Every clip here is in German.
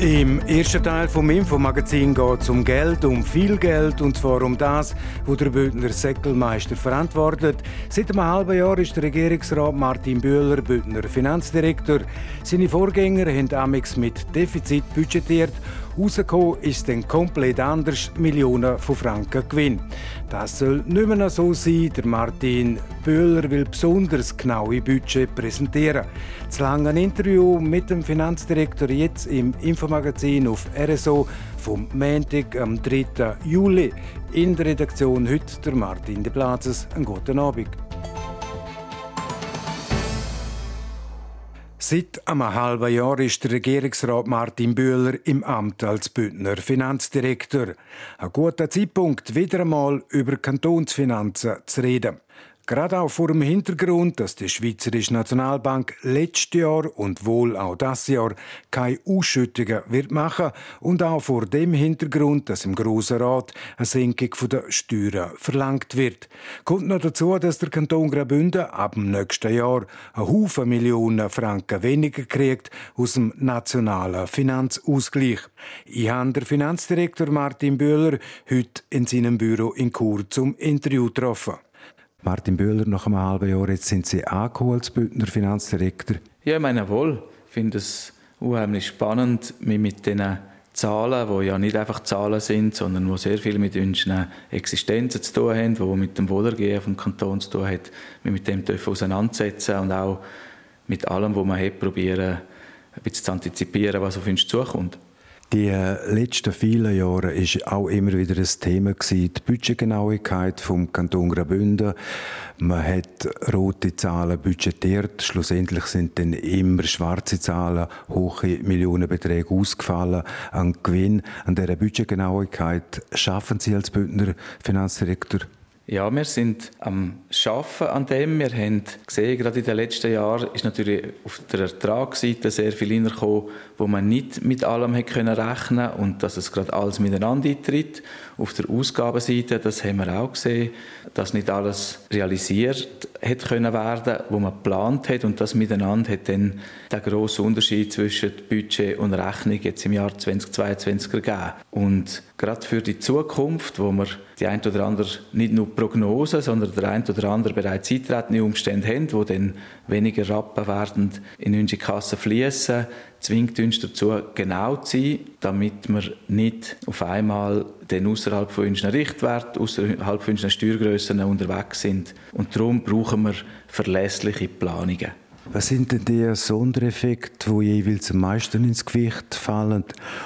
Im ersten Teil vom Infomagazin geht es um Geld, um viel Geld und zwar um das, wo der Bündner Säckelmeister verantwortet. Seit einem halben Jahr ist der Regierungsrat Martin Bühler Bündner Finanzdirektor. Seine Vorgänger haben Amex mit Defizit budgetiert Rausgekommen ist dann komplett anders, Millionen von Franken Gewinn. Das soll nicht mehr so sein. Der Martin Böhler will besonders genaue Budget präsentieren. Das lange Interview mit dem Finanzdirektor jetzt im Infomagazin auf RSO vom Montag am 3. Juli. In der Redaktion heute der Martin de Plazes. Einen guten Abend. Seit einem halben Jahr ist der Regierungsrat Martin Bühler im Amt als Bündner Finanzdirektor. Ein guter Zeitpunkt, wieder einmal über Kantonsfinanzen zu reden. Gerade auch vor dem Hintergrund, dass die Schweizerische Nationalbank letztes Jahr und wohl auch das Jahr keine Ausschüttungen wird machen und auch vor dem Hintergrund, dass im Grossen Rat eine Senkung der Steuern verlangt wird. Kommt noch dazu, dass der Kanton Graubünden ab dem nächsten Jahr einen Haufen Millionen Franken weniger kriegt aus dem nationalen Finanzausgleich. Ich habe den Finanzdirektor Martin Böhler heute in seinem Büro in Chur zum Interview getroffen. Martin Böhler, nach einem halben Jahr, jetzt sind Sie angeholt als Bündner Finanzdirektor. Ja, ich meine wohl. Ich finde es unheimlich spannend, mich mit diesen Zahlen, die ja nicht einfach Zahlen sind, sondern die sehr viel mit unseren Existenzen zu tun haben, die mit dem Wohlergehen vom Kanton zu tun hat, mich mit dem auseinandersetzen und auch mit allem, was man hat, probieren, ein bisschen zu antizipieren, was auf uns zukommt. Die letzten vielen Jahre ist auch immer wieder ein Thema gewesen, die Budgetgenauigkeit vom Kanton Graubünden. Man hat rote Zahlen budgetiert. Schlussendlich sind dann immer schwarze Zahlen, hohe Millionenbeträge ausgefallen an Gewinn. An dieser Budgetgenauigkeit schaffen Sie als Bündner Finanzdirektor ja, wir sind am Schaffen an dem. Wir haben gesehen, gerade in den letzten Jahren ist natürlich auf der Ertragsseite sehr viel hineingekommen, wo man nicht mit allem hätte können rechnen und dass es gerade alles miteinander eintritt. Auf der Ausgabenseite, das haben wir auch gesehen, dass nicht alles realisiert hätte können werden, wo man geplant hat und das miteinander hat dann den grossen Unterschied zwischen Budget und Rechnung jetzt im Jahr 2022 ergeben. Und gerade für die Zukunft, wo wir die ein oder andere nicht nur Prognosen, sondern der ein oder andere bereits eintretende Umstände haben, wo dann weniger Rappen werden in unsere Kasse fließen, zwingt uns dazu, genau zu sein, damit wir nicht auf einmal dann außerhalb von unseren Richtwerten, außerhalb von unseren Steuergrössen unterwegs sind. Und darum brauchen wir verlässliche Planungen. Was sind denn die Sondereffekte, die jeweils am meisten ins Gewicht fallen?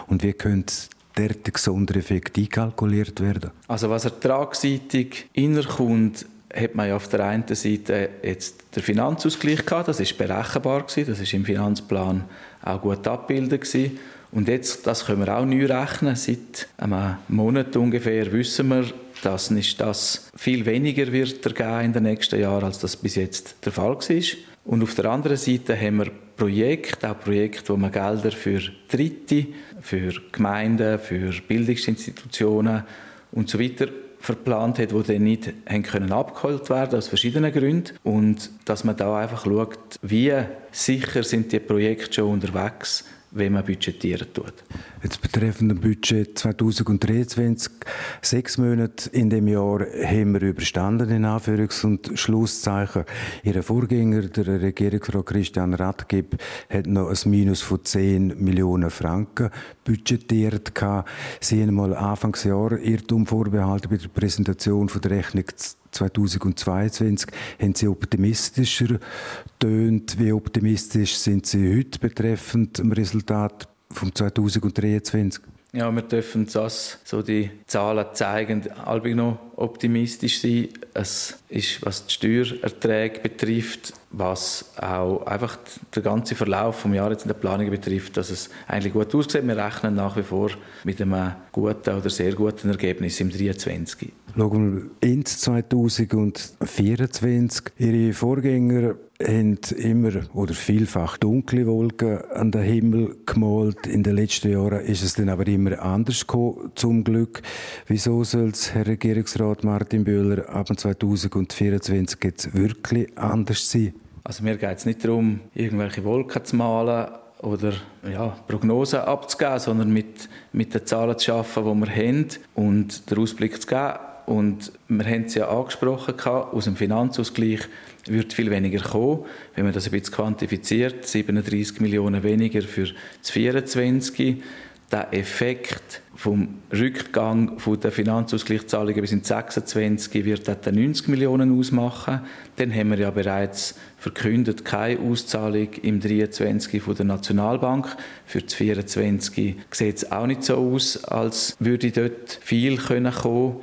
Und wie könnte der Sondereffekt einkalkuliert werden? Also was ertragsseitig innerkommt, hat man ja auf der einen Seite jetzt den Finanzausgleich gehabt, das ist berechenbar gewesen, das ist im Finanzplan auch gut abgebildet gewesen. Und jetzt, das können wir auch neu rechnen, seit einem Monat ungefähr wissen wir, dass nicht das viel weniger wird in den nächsten Jahren, als das bis jetzt der Fall war. Und auf der anderen Seite haben wir Projekte, auch Projekte, wo man Gelder für Dritte, für Gemeinden, für Bildungsinstitutionen und so weiter verplant hat, die dann nicht haben können abgeholt werden aus verschiedenen Gründen und dass man da einfach schaut, wie sicher sind die Projekte schon unterwegs wenn man budgetieren tut. Jetzt betreffend dem Budget 2023, sechs Monate in dem Jahr haben wir überstanden, in Anführungs- und Schlusszeichen. Ihr Vorgänger, der Regierungsrat Christian Radgeb, hat noch ein Minus von 10 Millionen Franken budgetiert. Sie haben mal Anfangsjahr Irrtum vorbehalten bei der Präsentation von der Rechnung 2022 haben Sie optimistischer tönt. Wie optimistisch sind Sie heute betreffend dem Resultat von 2023? Ja, wir dürfen das, so die Zahlen zeigen, albig noch optimistisch sein. Es ist, was die Steuererträge betrifft, was auch einfach den ganzen Verlauf vom Jahr jetzt in der Planung betrifft, dass es eigentlich gut aussieht. Wir rechnen nach wie vor mit einem guten oder sehr guten Ergebnis im 2023. Schauen wir ins 2024. Ihre Vorgänger haben immer oder vielfach dunkle Wolken an den Himmel gemalt. In den letzten Jahren ist es dann aber immer anders gekommen, zum Glück. Wieso soll es, Herr Regierungsrat Martin Böhler, ab 2024 jetzt wirklich anders sein? Also mir geht es nicht darum, irgendwelche Wolken zu malen oder ja, Prognosen abzugeben, sondern mit, mit den Zahlen zu arbeiten, die wir haben und den Ausblick zu geben. Und wir haben es ja angesprochen, aus dem Finanzausgleich wird viel weniger kommen. Wenn man das ein bisschen quantifiziert, 37 Millionen weniger für 2024. Der Effekt vom Rückgang der Finanzausgleichszahlungen bis ins 26 wird etwa 90 Millionen ausmachen. Dann haben wir ja bereits verkündet, keine Auszahlung im 23 von der Nationalbank. Für das 24 sieht es auch nicht so aus, als würde dort viel kommen können.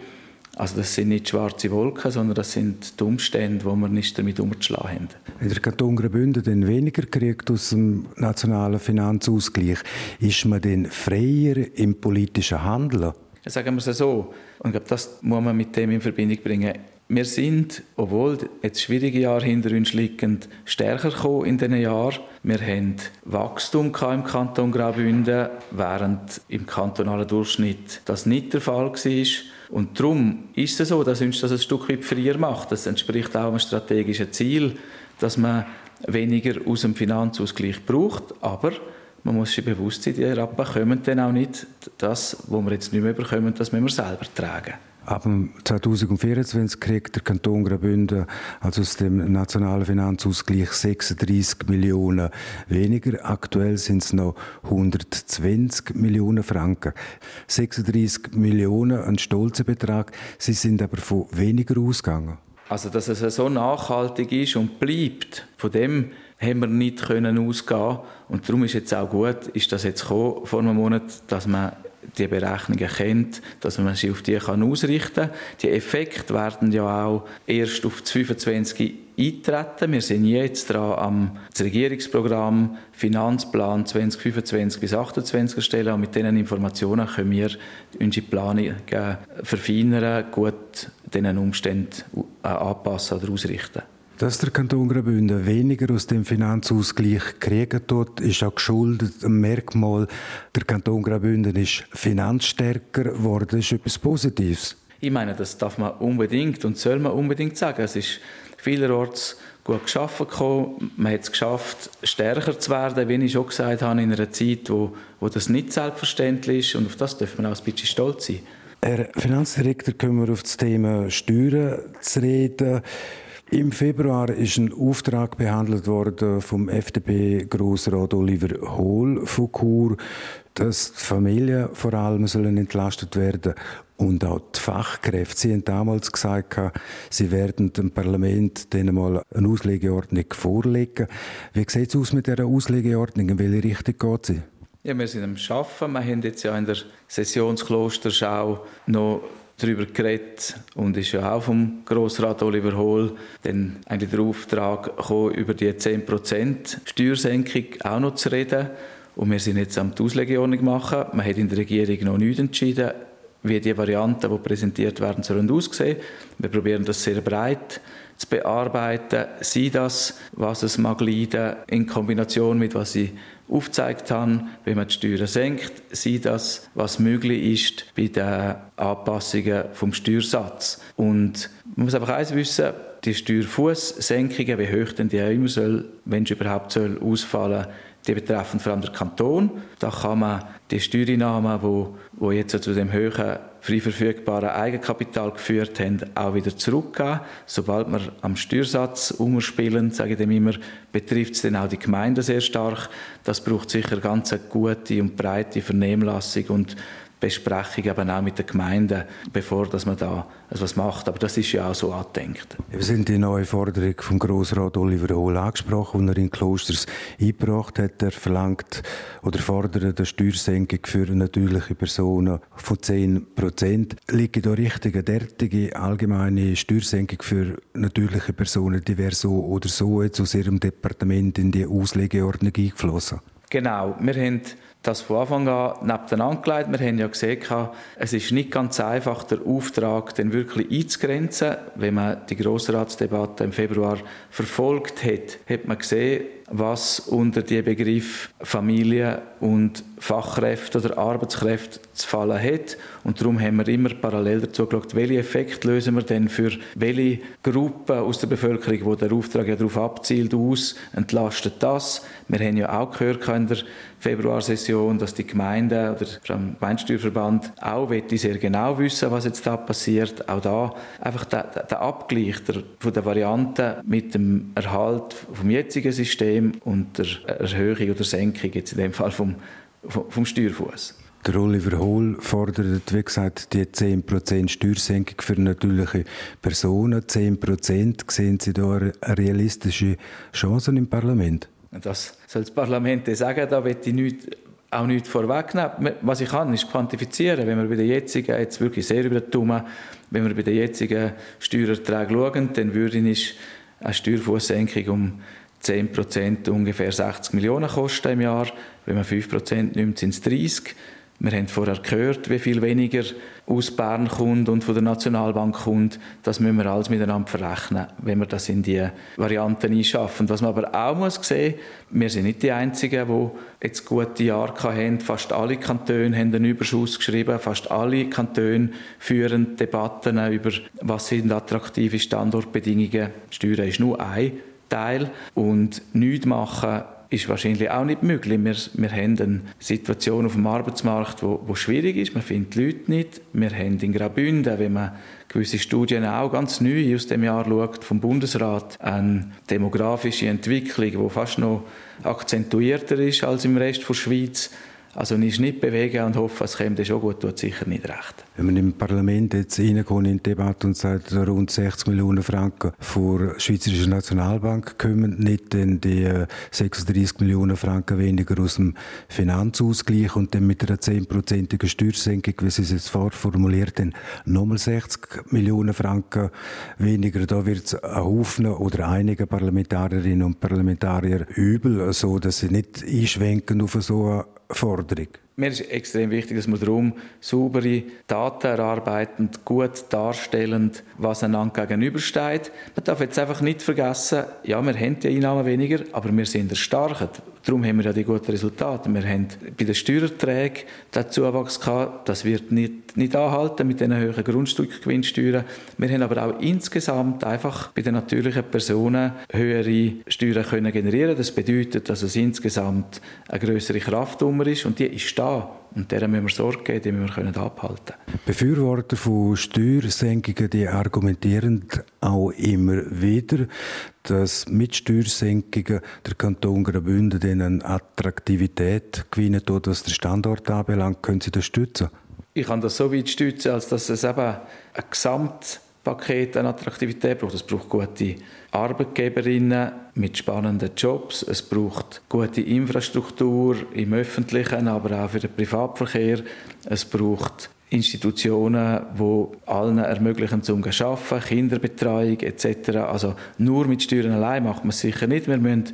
Also das sind nicht schwarze Wolken, sondern das sind die Umstände, die wir nicht damit umzuschlagen haben. Wenn der Kanton Graubünden dann weniger kriegt aus dem nationalen Finanzausgleich, ist man dann freier im politischen Handeln? Sagen wir es so. Und ich glaube, das muss man mit dem in Verbindung bringen. Wir sind, obwohl jetzt schwierige Jahre hinter uns liegen, stärker gekommen in diesen Jahren. Wir haben Wachstum im Kanton Graubünden, während im kantonalen Durchschnitt das nicht der Fall war. Und darum ist es so, dass uns das ein Stück weit freier macht. Das entspricht auch einem strategischen Ziel, dass man weniger aus dem Finanzausgleich braucht, aber man muss sich bewusst sein, die Rappen kommen dann auch nicht das, was wir jetzt nicht mehr bekommen, das müssen wir selber tragen. Ab 2024 kriegt der Kanton Graubünden also aus dem nationalen Finanzausgleich 36 Millionen weniger. Aktuell sind es noch 120 Millionen Franken. 36 Millionen, ein stolzer Betrag. Sie sind aber von weniger ausgegangen. Also, dass es so nachhaltig ist und bleibt, von dem haben wir nicht können ausgehen und darum ist jetzt auch gut, ist das jetzt gekommen vor einem Monat, dass man die Berechnungen kennt, dass man sich auf die kann ausrichten kann. Die Effekte werden ja auch erst auf 25 eintreten. Wir sind jetzt dran am das Regierungsprogramm Finanzplan 2025 bis 2028 erstellen und mit diesen Informationen können wir unsere Planungen verfeinern, gut diesen Umständen anpassen oder ausrichten. Dass der Kanton Graubünden weniger aus dem Finanzausgleich kriegen tut, ist auch geschuldet am Merkmal, der Kanton Graubünden ist finanzstärker geworden. Ist etwas Positives. Ich meine, das darf man unbedingt und soll man unbedingt sagen. Es ist vielerorts gut geschaffen gekommen. Man hat es geschafft, stärker zu werden, wie ich schon gesagt habe, in einer Zeit, wo, wo das nicht selbstverständlich ist. Und auf das dürfen wir auch ein bisschen stolz sein. Herr Finanzdirektor, kommen wir auf das Thema Steuern zu reden. Im Februar ist ein Auftrag behandelt worden vom FDP-Grossrat Oliver Hohl von Chur, dass die Familien vor allem sollen entlastet werden und auch die Fachkräfte. Sie haben damals gesagt, sie werden dem Parlament dann mal eine Auslegeordnung vorlegen. Wie sieht es aus mit dieser Auslegeordnung? In welche Richtung geht sie? Ja, wir sind am Arbeiten. Wir haben jetzt ja in der Sessionsklosterschau noch darüber geredet und ist ja auch vom Grossrat Oliver Hohl dann eigentlich der Auftrag gekommen, über die 10% Steuersenkung auch noch zu reden. Und wir sind jetzt am die Auslegeordnung machen. Man hat in der Regierung noch nicht entschieden, wie die Varianten, die präsentiert werden, sollen aussehen. Wir probieren das sehr breit zu bearbeiten. Sei das, was es mag leiden, in Kombination mit was ich aufgezeigt habe, wenn man die Steuern senkt, sei das, was möglich ist bei den Anpassungen vom Steuersatz. Und man muss einfach eins wissen, die Steuerfußsenkungen, wie hoch denn die auch immer soll, wenn es überhaupt soll, ausfallen die betreffen vor allem den Kanton. Da kann man die Steuereinnahmen, die, die jetzt zu dem hohen frei verfügbaren Eigenkapital geführt haben, auch wieder zurückgeben. Sobald wir am Steuersatz umspielen, sage ich dem immer, betrifft es dann auch die Gemeinden sehr stark. Das braucht sicher ganz eine gute und breite Vernehmlassung und Besprechung eben auch mit den Gemeinden, bevor dass man da etwas macht. Aber das ist ja auch so angedenkt. Wir sind die neue Forderung vom Grossrat Oliver Hohl angesprochen, die er in Klosters eingebracht hat. Er verlangt oder fordert eine Steuersenkung für natürliche Personen von 10 Prozent. Liegt da richtig eine derartige allgemeine Steuersenkung für natürliche Personen, die wäre so oder so jetzt aus Ihrem Departement in die Auslegeordnung eingeflossen? Genau, wir haben das von Anfang an nebeneinander gelegt. Wir haben ja gesehen, es ist nicht ganz einfach, den Auftrag dann wirklich einzugrenzen. Wenn man die Grossratsdebatte im Februar verfolgt hat, hat man gesehen, was unter die Begriff Familie und Fachkräfte oder Arbeitskräfte zu fallen hat. Und darum haben wir immer parallel dazu geschaut, welche Effekte lösen wir denn für welche Gruppen aus der Bevölkerung, wo der Auftrag ja darauf abzielt, aus, entlastet das. Wir haben ja auch gehört in der Februarsession, dass die Gemeinden oder der Gemeindesteuerverband auch sehr genau wissen, was jetzt da passiert. Auch da einfach der, der Abgleich der, von der Variante mit dem Erhalt vom jetzigen System und der Erhöhung oder Senkung jetzt in dem Fall vom, vom Steuerfuß. Der Oliver Hohl fordert, wie gesagt, die 10% Steuersenkung für natürliche Personen. 10% sehen Sie da realistische Chancen im Parlament? Das soll das Parlament sagen, da will ich nicht, auch nichts vorwegnehmen. Was ich kann, ist quantifizieren. Wenn wir bei den jetzigen, jetzt wirklich sehr übertrieben, wenn wir bei den jetzigen Steuererträgen schauen, dann würde ich eine Steuerfußsenkung um 10% ungefähr 60 Millionen kosten im Jahr. Wenn man 5% nimmt, sind es 30. Wir haben vorher gehört, wie viel weniger aus Bern kommt und von der Nationalbank kommt. Das müssen wir alles miteinander verrechnen, wenn wir das in die Varianten einschaffen. Was man aber auch muss sehen, wir sind nicht die Einzigen, die jetzt gute Jahre haben. Fast alle Kantone haben einen Überschuss geschrieben. Fast alle Kantone führen Debatten über, was sind attraktive Standortbedingungen. Steuern ist nur ein Teil und nichts machen ist wahrscheinlich auch nicht möglich. Wir, wir haben eine Situation auf dem Arbeitsmarkt, wo, wo schwierig ist. Man findet die Leute nicht. Wir haben in Graubünden, wenn man gewisse Studien auch ganz neu aus dem Jahr schaut, vom Bundesrat, eine demografische Entwicklung, die fast noch akzentuierter ist als im Rest der Schweiz. Also nicht, nicht bewegen und hoffen, es kommt schon gut, tut sicher nicht recht. Wenn man im Parlament jetzt reinkommt in die Debatte und sagt, rund 60 Millionen Franken vor der Schweizerischen Nationalbank kommen, nicht denn die 36 äh, Millionen Franken weniger aus dem Finanzausgleich und dann mit einer 10-prozentigen Steuersenkung, wie Sie es jetzt vorformuliert haben, nochmal 60 Millionen Franken weniger. Da wird es ein Haufen oder einige Parlamentarierinnen und Parlamentarier übel, so dass sie nicht einschwenken auf so eine Forderung. Mir ist extrem wichtig, dass wir darum saubere Daten erarbeiten, gut darstellend, was einander gegenübersteht. Man darf jetzt einfach nicht vergessen, ja, wir haben die Einnahmen weniger, aber wir sind erstarkt. Darum haben wir ja die guten Resultate. Wir haben bei den Steuererträgen den Zuwachs gehabt. Das wird nicht, nicht anhalten mit den hohen Grundstückgewinnsteuern. Wir haben aber auch insgesamt einfach bei den natürlichen Personen höhere Steuern können generieren. Das bedeutet, dass es insgesamt eine größere Kraft ist und die ist da. Und deren müssen wir Sorge geben, die müssen wir abhalten können. Befürworter von Steuersenkungen die argumentieren auch immer wieder, dass mit Steuersenkungen der Kanton Graubünden eine Attraktivität gewinnen tut, was den Standort anbelangt. Können Sie das stützen? Ich kann das so weit stützen, als dass es eben ein Gesamtpaket an Attraktivität braucht. Es braucht gute Arbeitgeberinnen mit spannenden Jobs. Es braucht gute Infrastruktur im öffentlichen, aber auch für den Privatverkehr. Es braucht Institutionen, die allen ermöglichen, zu arbeiten, Kinderbetreuung etc. Also nur mit Steuern allein macht man es sicher nicht. Wir müssen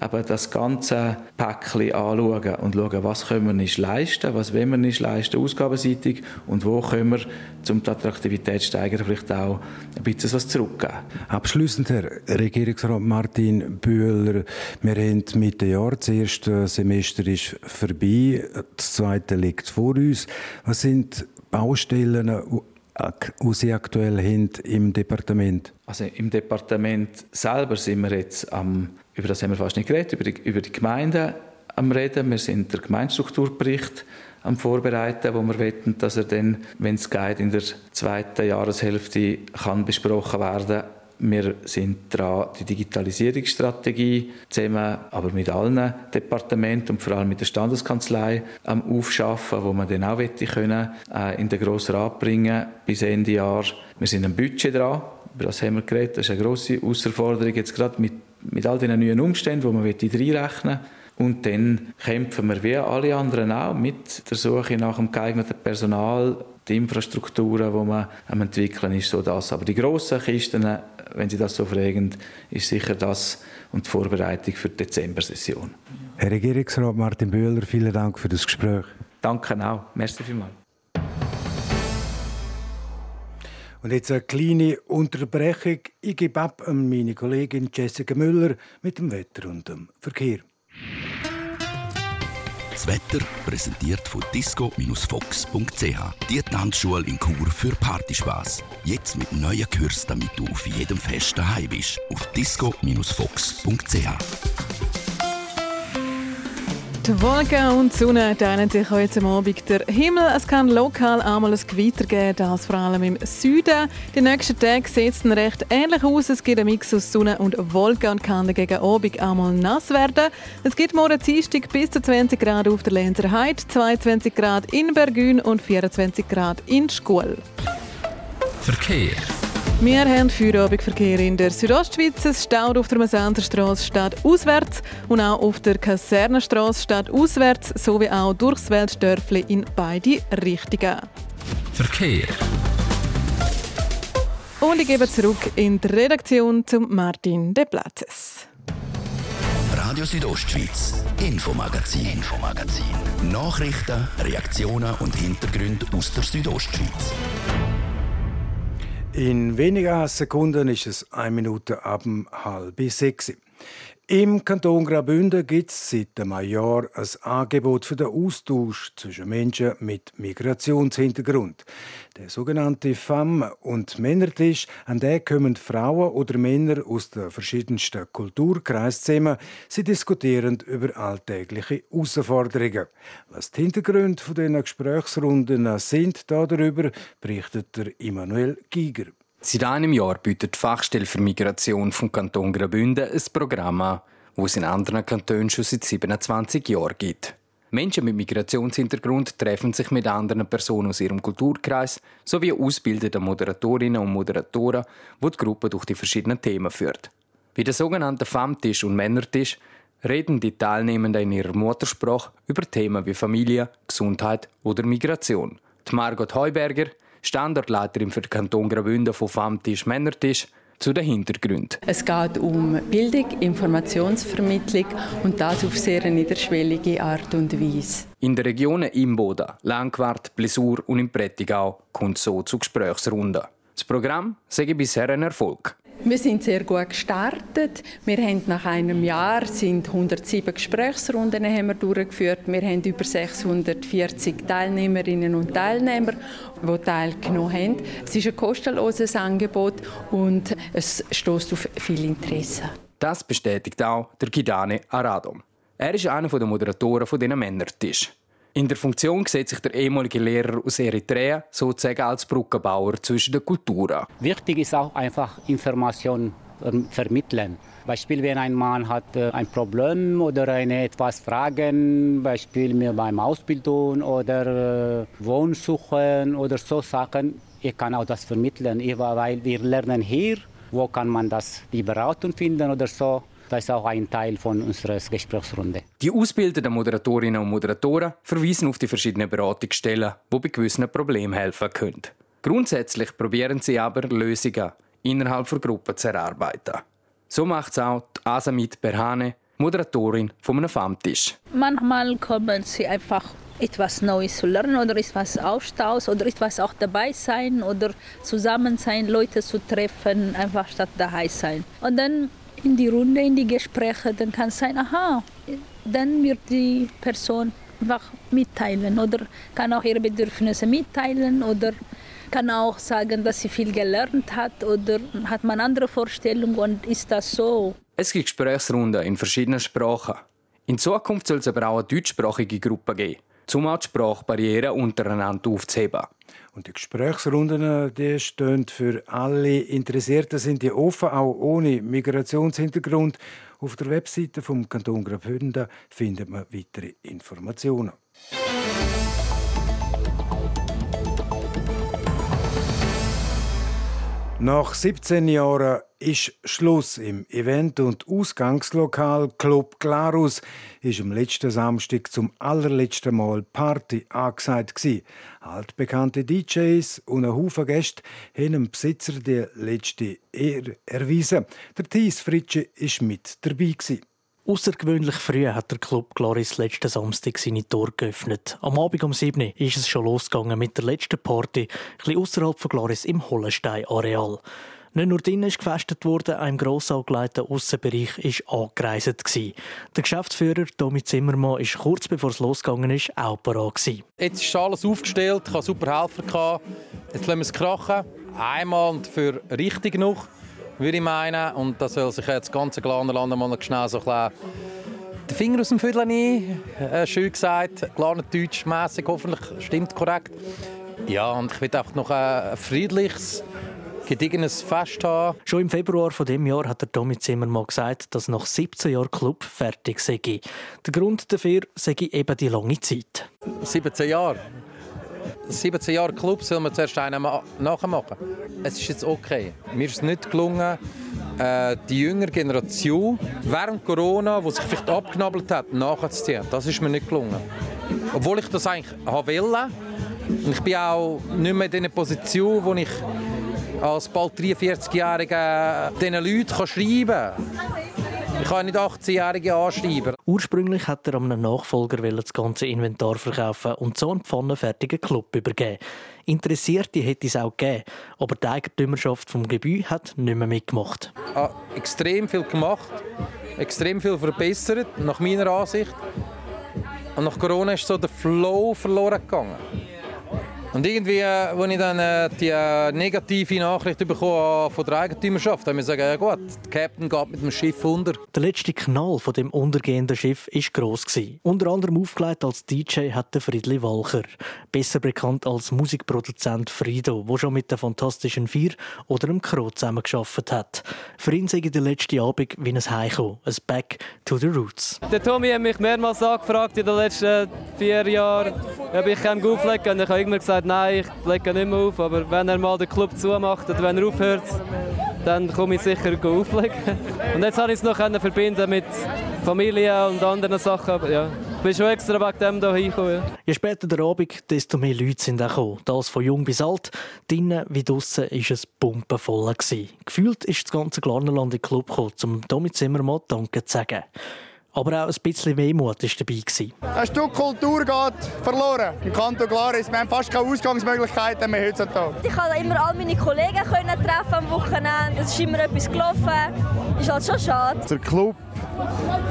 eben das ganze Päckchen anschauen und schauen, was können wir nicht leisten, was wollen wir nicht leisten, ausgabenseitig und wo können wir, um die Attraktivität zu steigern, vielleicht auch ein bisschen was zurückgeben. Abschließend, Herr Regierungsrat Martin Bühler, wir haben Mitte Jahr, das erste Semester ist vorbei, das zweite liegt vor uns. Was sind Baustellen, die Sie aktuell haben im Departement? Also im Departement selber sind wir jetzt am, über das haben wir fast nicht geredet, über die, über die Gemeinden am reden. Wir sind der Gemeindestrukturbericht am Vorbereiten, wo wir wetten, dass er dann, wenn es geht, in der zweiten Jahreshälfte kann besprochen werden wir sind dran, die Digitalisierungsstrategie zusammen, aber mit allen Departementen und vor allem mit der Standeskanzlei am Aufschaffen, wo man dann auch können, äh, in den Grossen Rat bringen bis Ende Jahr. Wir sind am Budget dran, über das haben wir geredet. Das ist eine grosse Herausforderung jetzt gerade mit, mit all den neuen Umständen, die man reinrechnen will. Und dann kämpfen wir wie alle anderen auch mit der Suche nach dem geeigneten Personal, die Infrastrukturen, die man am entwickeln ist so das. Aber die grossen Kisten, wenn Sie das so fragen, ist sicher das und die Vorbereitung für die Dezember-Session. Herr Regierungsrat Martin Böhler, vielen Dank für das Gespräch. Danke auch. Merci vielmals. Und jetzt eine kleine Unterbrechung. Ich gebe ab an meine Kollegin Jessica Müller mit dem Wetter und dem Verkehr. Das Wetter präsentiert von disco-fox.ch. Die Tanzschule in Chur für Partyspaß. Jetzt mit neuen Kursen, damit du auf jedem Fest daheim bist. Auf disco-fox.ch. Die Wolken und die Sonne teilen sich heute Abend der Himmel. Es kann lokal einmal ein Gewitter geben, das vor allem im Süden. Die nächsten Tage sieht es recht ähnlich aus. Es gibt einen Mix aus Sonne und Wolken und kann gegen Abend einmal nass werden. Es gibt morgen Dienstag bis zu 20 Grad auf der Lenzer Heide, 22 Grad in Bergün und 24 Grad in Schkuhl. Verkehr. Wir haben Feierabendverkehr in der Südostschweiz. Es staut auf der Mesanderstraße statt auswärts und auch auf der Kasernenstraße statt auswärts sowie auch durchs Weltdörfli in beide Richtungen. Verkehr. Und ich gebe zurück in die Redaktion zum Martin De Platzes. Radio Südostschweiz, Infomagazin, Infomagazin. Nachrichten, Reaktionen und Hintergründe aus der Südostschweiz. In weniger Sekunden ist es eine Minute ab halb sechs. Im Kanton Graubünden gibt es seit einem Jahr ein Angebot für den Austausch zwischen Menschen mit Migrationshintergrund. Der sogenannte Femme- und Männertisch, an den kommen Frauen oder Männer aus den verschiedensten Kulturkreisen zusammen. Sie diskutieren über alltägliche Herausforderungen. Was die Hintergründe dieser Gesprächsrunden sind, darüber berichtet der Immanuel Giger. Seit einem Jahr bietet die Fachstelle für Migration vom Kanton Graubünden ein Programm an, das es in anderen Kantonen schon seit 27 Jahren gibt. Menschen mit Migrationshintergrund treffen sich mit anderen Personen aus ihrem Kulturkreis sowie ausbildete Moderatorinnen und Moderatoren, die die Gruppe durch die verschiedenen Themen führt. Bei der sogenannten Femtisch und Männertisch reden die Teilnehmenden in ihrer Muttersprache über Themen wie Familie, Gesundheit oder Migration. Die Margot Heuberger, Standortleiterin für den Kanton Graubünden von Famtisch Männertisch, zu den Hintergründen. Es geht um Bildung, Informationsvermittlung und das auf sehr niederschwellige Art und Weise. In den Regionen Imboda, Langquart, Blessur und im Prättigau kommt so zu Gesprächsrunden. Das Programm sei bisher ein Erfolg. Wir sind sehr gut gestartet. Wir haben nach einem Jahr sind 107 Gesprächsrunden haben wir durchgeführt. Wir haben über 640 Teilnehmerinnen und Teilnehmer, die teilgenommen haben. Es ist ein kostenloses Angebot und es stößt auf viel Interesse. Das bestätigt auch der Gidane Aradom. Er ist einer der Moderatoren von diesen Männertisch. In der Funktion sieht sich der ehemalige Lehrer aus Eritrea sozusagen als Brückenbauer zwischen den Kulturen. Wichtig ist auch einfach Information vermitteln. Beispiel, wenn ein Mann hat äh, ein Problem oder eine etwas fragen, Beispiel mir beim Ausbildung oder äh, Wohnsuchen oder so Sachen, ich kann auch das vermitteln, weil wir lernen hier, wo kann man das die Beratung finden oder so. Das ist auch ein Teil von unserer Gesprächsrunde. Die ausgebildeten Moderatorinnen und Moderatoren verweisen auf die verschiedenen Beratungsstellen, die bei gewissen Problemen helfen können. Grundsätzlich probieren sie aber Lösungen innerhalb der Gruppe zu erarbeiten. So macht es auch die Asamit Berhane, Moderatorin von einem Famtisch. Manchmal kommen sie einfach etwas Neues zu lernen oder etwas austauschen oder etwas auch dabei sein oder zusammen sein, Leute zu treffen, einfach statt daheim sein. Und dann in die Runde, in die Gespräche, dann kann es sein, aha, dann wird die Person einfach mitteilen oder kann auch ihre Bedürfnisse mitteilen oder kann auch sagen, dass sie viel gelernt hat oder hat man andere Vorstellungen und ist das so. Es gibt Gesprächsrunden in verschiedenen Sprachen. In Zukunft soll es aber auch eine deutschsprachige Gruppe geben, um auch die Sprachbarrieren untereinander aufzuheben. Und die Gesprächsrunden die stehen für alle Interessierten, sind die offen, auch ohne Migrationshintergrund. Auf der Webseite vom Kanton Graubünden findet man weitere Informationen. Nach 17 Jahren ist Schluss im Event- und Ausgangslokal Club Glarus. Ist am letzten Samstag zum allerletzten Mal Party angesagt gsi. Altbekannte DJs und ein Haufen Gäste haben dem Besitzer die letzte Ehre erwiesen. Der Thies Fritsche ist mit dabei gsi. Außergewöhnlich früh hat der Club Gloris letzten Samstag seine Tore geöffnet. Am Abend um 7 Uhr ist es schon losgegangen mit der letzten Party, ein bisschen außerhalb von Gloris im Hollenstein-Areal. Nicht nur drinnen ist gefestet worden, auch im gross angelegten Aussenbereich war angereist. Der Geschäftsführer Tommy Zimmermann war kurz bevor es losgegangen ist auch parat. Jetzt ist alles aufgestellt, ich hatte super Helfer. Jetzt lassen wir es krachen. Einmal und für richtig noch würde ich meinen. Und da soll sich jetzt das ganze Glanerland mal schnell so ein den Finger aus dem Viertel nehmen. Äh, schön gesagt, Deutsch mässig hoffentlich stimmt korrekt. Ja, und ich will einfach noch ein friedliches, gediegenes Fest haben. Schon im Februar von dem Jahr hat der Tommy Zimmermann gesagt, dass nach 17 Jahren Club fertig sei. Der Grund dafür sei eben die lange Zeit. 17 Jahre? 17 Jahre Club soll man zuerst einen nachmachen. Es ist jetzt okay. Mir ist es nicht gelungen, äh, die jüngere Generation während Corona, die sich vielleicht abgenabelt hat, nachzuziehen. Das ist mir nicht gelungen. Obwohl ich das eigentlich wollte. Und ich bin auch nicht mehr in der Position, wo ich als bald 43-Jähriger diesen Leuten schreiben kann. Ich kann nicht 18-Jährige anschreiben. Ursprünglich hat er einem Nachfolger das ganze Inventar verkaufen und so einen pfannenfertigen Club übergeben. Interessierte hätte es auch gegeben, aber die Eigentümerschaft vom Gebäude hat nicht mehr mitgemacht. Ah, extrem viel gemacht, extrem viel verbessert, nach meiner Ansicht. Und nach Corona ist so der Flow verloren gegangen. Und irgendwie, als äh, ich dann äh, die äh, negative Nachricht bekommen von der Eigentümerschaft, haben wir gesagt, ja gut, der Captain geht mit dem Schiff unter. Der letzte Knall von dem untergehenden Schiff war gross. Unter anderem aufgelegt als DJ hat der Friedli Walcher, besser bekannt als Musikproduzent Frido, der schon mit den Fantastischen Vier oder dem Crow zusammengearbeitet hat. Für ihn sei der letzte Abend wie ein Heimkommen, ein Back to the Roots. Der Tommy hat mich mehrmals angefragt in den letzten vier Jahren, ob ich auflegen kann. Und ich habe immer gesagt, gesagt, nein, ich lege nicht mehr auf. Aber wenn er mal den Club zumacht oder wenn er aufhört, dann komme ich sicher auflegen. Und jetzt habe ich es noch verbinden mit Familie und anderen Sachen. Aber ja, ich bin schon extra wegen dem hier hingekommen. Ja. Je später der Abend, desto mehr Leute sind gekommen. Das von jung bis alt. Drinnen wie draussen war es pumpenvoll. Gefühlt ist das ganze Glarnerland in den Club gekommen, um Tommy Zimmermann Danke zu sagen. Aber auch ein bisschen Wehmut war dabei. Ein Stück Kultur geht verloren. Im Kanton Glaris. Wir haben fast keine Ausgangsmöglichkeiten mehr heutzutage. Ich konnte immer all meine Kollegen treffen am Wochenende. Es ist immer etwas gelaufen. Ist halt schon schade. Der Club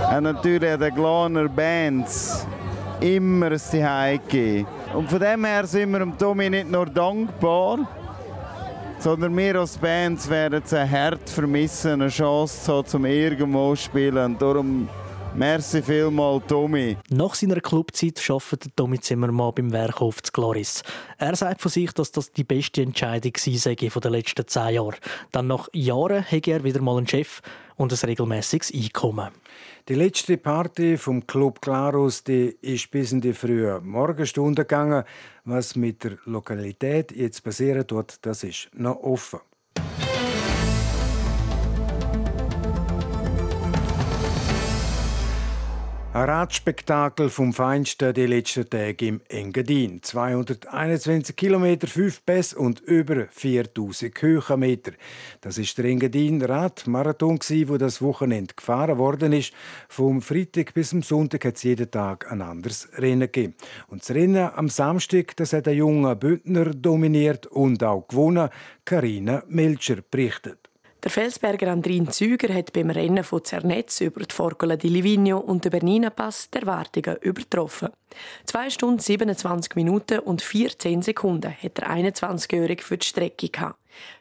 hat natürlich den Glaner Bands immer ein Zuhause gegeben. Und von dem her sind wir dem Tommy nicht nur dankbar, sondern wir als Bands werden es hart vermissen, eine Chance zu haben, zum irgendwo zu spielen. Und darum Merci vielmals, Tommy. Nach seiner Clubzeit arbeitet Tommy Zimmermann beim Werkhof zu Gloris. Er sagt von sich, dass das die beste Entscheidung sei von den letzten zehn Jahren. Dann nach Jahren hätte er wieder mal einen Chef und ein regelmäßiges Einkommen. Die letzte Party vom Club Clarus die ist bis in die frühe Morgenstunde gegangen. Was mit der Lokalität jetzt passieren wird, das ist noch offen. Ein Radspektakel vom Feinsten die letzten Tage im Engadin. 221 Kilometer, 5 Pässe und über 4000 Höhenmeter. Das ist der Engadin Radmarathon, wo das Wochenende gefahren worden ist. Vom Freitag bis zum Sonntag hat es jeden Tag ein anderes Rennen gegeben. Und das Rennen am Samstag, das hat der junge Bündner dominiert und auch gewonnen. Karina Melcher berichtet. Der Felsberger Andrin Züger hat beim Rennen von Zernetz über die Forgola di Livigno und den Bernina Pass die Erwartungen übertroffen. 2 Stunden 27 Minuten und 14 Sekunden hat der 21-Jährige für die Strecke gehabt.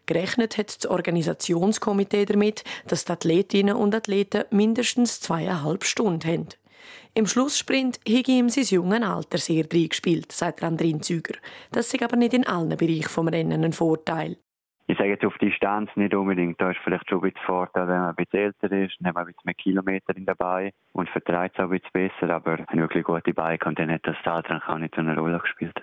Gerechnet hat das Organisationskomitee damit, dass die Athletinnen und Athleten mindestens zweieinhalb Stunden haben. Im Schlusssprint habe ihm sein junges Alter sehr reingespielt, sagt Andrin Züger. Das ist aber nicht in allen Bereichen vom Rennen ein Vorteil ich sage jetzt auf Distanz nicht unbedingt. Da ist vielleicht schon ein bisschen Vorteil, wenn man ein bisschen älter ist, dann hat man ein bisschen mehr Kilometer dabei und vertreibt es auch ein bisschen besser. Aber wenn wirklich gute Bike und dann hat das Alter auch nicht so eine Rolle gespielt.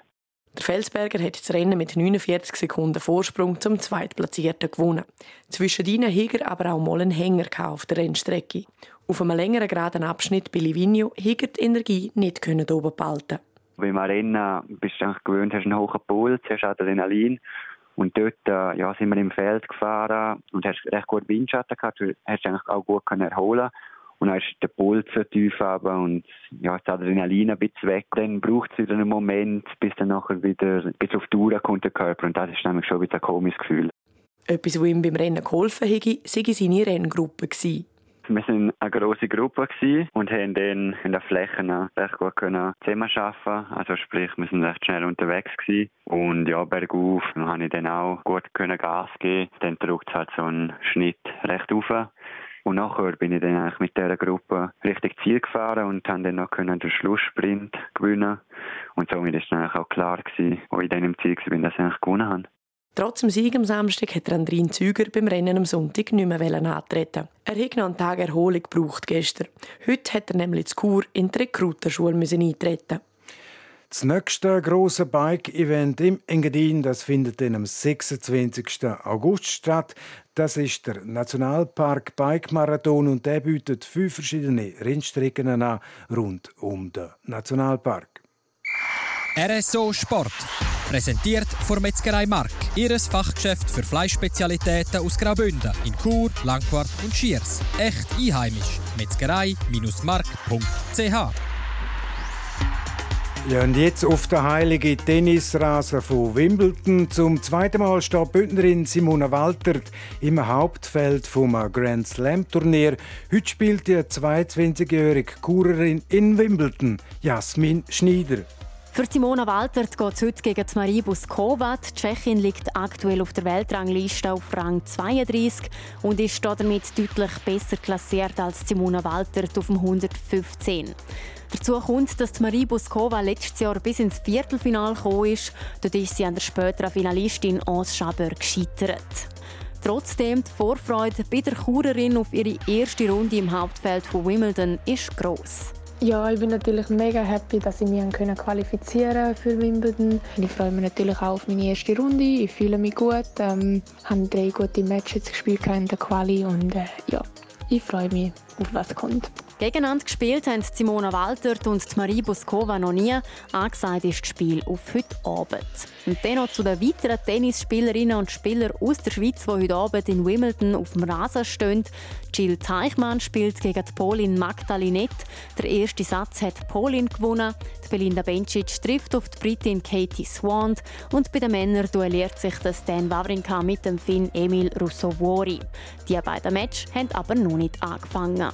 Der Felsberger hat das Rennen mit 49 Sekunden Vorsprung zum Zweitplatzierten gewonnen. Zwischen ihnen hing er aber auch mal einen Hänger auf der Rennstrecke. Auf einem längeren geraden Abschnitt bei Livigno hing die Energie nicht oben behalten. Beim Rennen bist du gewöhnt, hast einen hohen Puls, hast Adrenalin und dort äh, ja, sind wir im Feld gefahren und hast recht gut Windschatten gehabt. Du hast eigentlich auch gut können erholen und dann ist der Puls so tief aber und ja, das Adrenalin ein bisschen weg. Dann braucht es wieder einen Moment, bis dann nachher wieder ein bisschen auf die Uhr kommt der Körper und das ist nämlich schon wieder ein komisches Gefühl. Etwas, was ihm beim Rennen geholfen hätte, sei seine Renngruppe gewesen. Wir waren eine grosse Gruppe und haben dann in der Fläche recht gut zusammen arbeiten Also sprich, wir waren recht schnell unterwegs gewesen. Und ja, bergauf konnte ich dann auch gut Gas geben. Dann drückt es halt so einen Schnitt recht auf. Und nachher bin ich dann eigentlich mit dieser Gruppe Richtung Ziel gefahren und habe dann noch den Schlusssprint gewinnen. Und somit war dann auch klar gewesen, wo ich dann im Ziel war, dass ich eigentlich gewonnen habe. Trotz dem Sieg am Samstag hat Andrin Züger beim Rennen am Sonntag nicht mehr antreten. Er hat noch einen Tag Erholung gebraucht gestern. Heute hat er nämlich zu Kur in die Rekruterschule eintreten das nächste große Bike-Event im Engadin, das findet dann am 26. August statt. Das ist der Nationalpark Bike Marathon und der bietet fünf verschiedene Rennstrecken an rund um den Nationalpark. RSO Sport. Präsentiert von Metzgerei Mark. Ihres Fachgeschäft für Fleischspezialitäten aus Graubünden in Chur, Langquart und Schiers. Echt einheimisch. Metzgerei-mark.ch ja, und jetzt auf der heiligen Tennisrasen von Wimbledon. Zum zweiten Mal steht Bündnerin Simona Waltert im Hauptfeld vom Grand Slam Turnier. Heute spielt die 22-jährige Kurerin in Wimbledon, Jasmin Schneider. Für Simona Waltert geht es heute gegen Marie Buskova. Die Tschechin liegt aktuell auf der Weltrangliste auf Rang 32 und ist damit deutlich besser klassiert als Simona Waltert auf dem 115. Dazu kommt, dass Marie Buskova letztes Jahr bis ins Viertelfinale gekommen ist. Dort ist sie an der späteren Finalistin Anse Chabert gescheitert. Trotzdem, die Vorfreude bei der Churerin auf ihre erste Runde im Hauptfeld von Wimbledon ist gross. Ja, ich bin natürlich mega happy, dass ich mich qualifizieren für Wimbledon. Ich freue mich natürlich auch auf meine erste Runde. Ich fühle mich gut. Ähm, habe drei gute Matches gespielt in der Quali und äh, ja, ich freue mich auf was kommt. Gegeneinander gespielt haben Simona Waltert und Marie Boskova noch nie. Angesagt ist das Spiel auf heute Abend. Und dann noch zu den weiteren Tennisspielerinnen und Spielern aus der Schweiz, die heute Abend in Wimbledon auf dem Rasen stehen. Jill Teichmann spielt gegen die Polin Magdalinet. Der erste Satz hat Polin gewonnen. Die Belinda Bencic trifft auf die Britin Katie Swan. Und bei den Männern duelliert sich der Stan Wawrinka mit dem Finn Emil Russovori. Die beiden Matches haben aber noch nicht angefangen.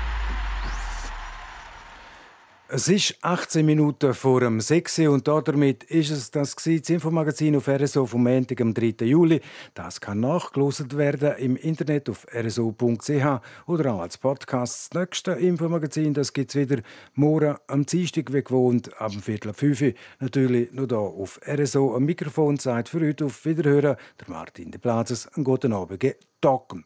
es ist 18 Minuten vor dem 6 und damit ist es das, das Infomagazin auf RSO vom Montag, am 3. Juli. Das kann nachgelost werden im Internet auf rso.ch oder auch als Podcast. Das nächste Infomagazin gibt es wieder morgen am Dienstag, wie gewohnt, ab Viertel fünf. Natürlich noch hier auf RSO. Am Mikrofon sagt für heute auf Wiederhören der Martin de Plazes. Einen guten Abend. Talken.